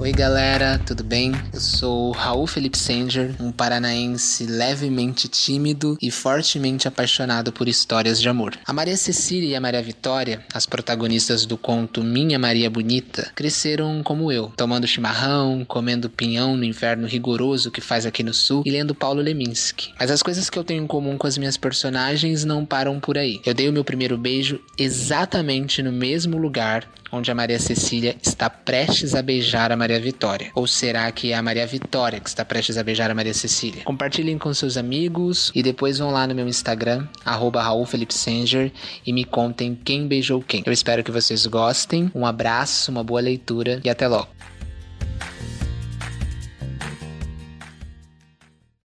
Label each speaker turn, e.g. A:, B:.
A: Oi, galera, tudo bem? Eu sou Raul Felipe Sanger, um paranaense levemente tímido e fortemente apaixonado por histórias de amor. A Maria Cecília e a Maria Vitória, as protagonistas do conto Minha Maria Bonita, cresceram como eu, tomando chimarrão, comendo pinhão no inverno rigoroso que faz aqui no sul e lendo Paulo Leminski. Mas as coisas que eu tenho em comum com as minhas personagens não param por aí. Eu dei o meu primeiro beijo exatamente no mesmo lugar onde a Maria Cecília está prestes a beijar a Maria Vitória? Ou será que é a Maria Vitória que está prestes a beijar a Maria Cecília? Compartilhem com seus amigos e depois vão lá no meu Instagram, arroba e me contem quem beijou quem. Eu espero que vocês gostem. Um abraço, uma boa leitura e até logo.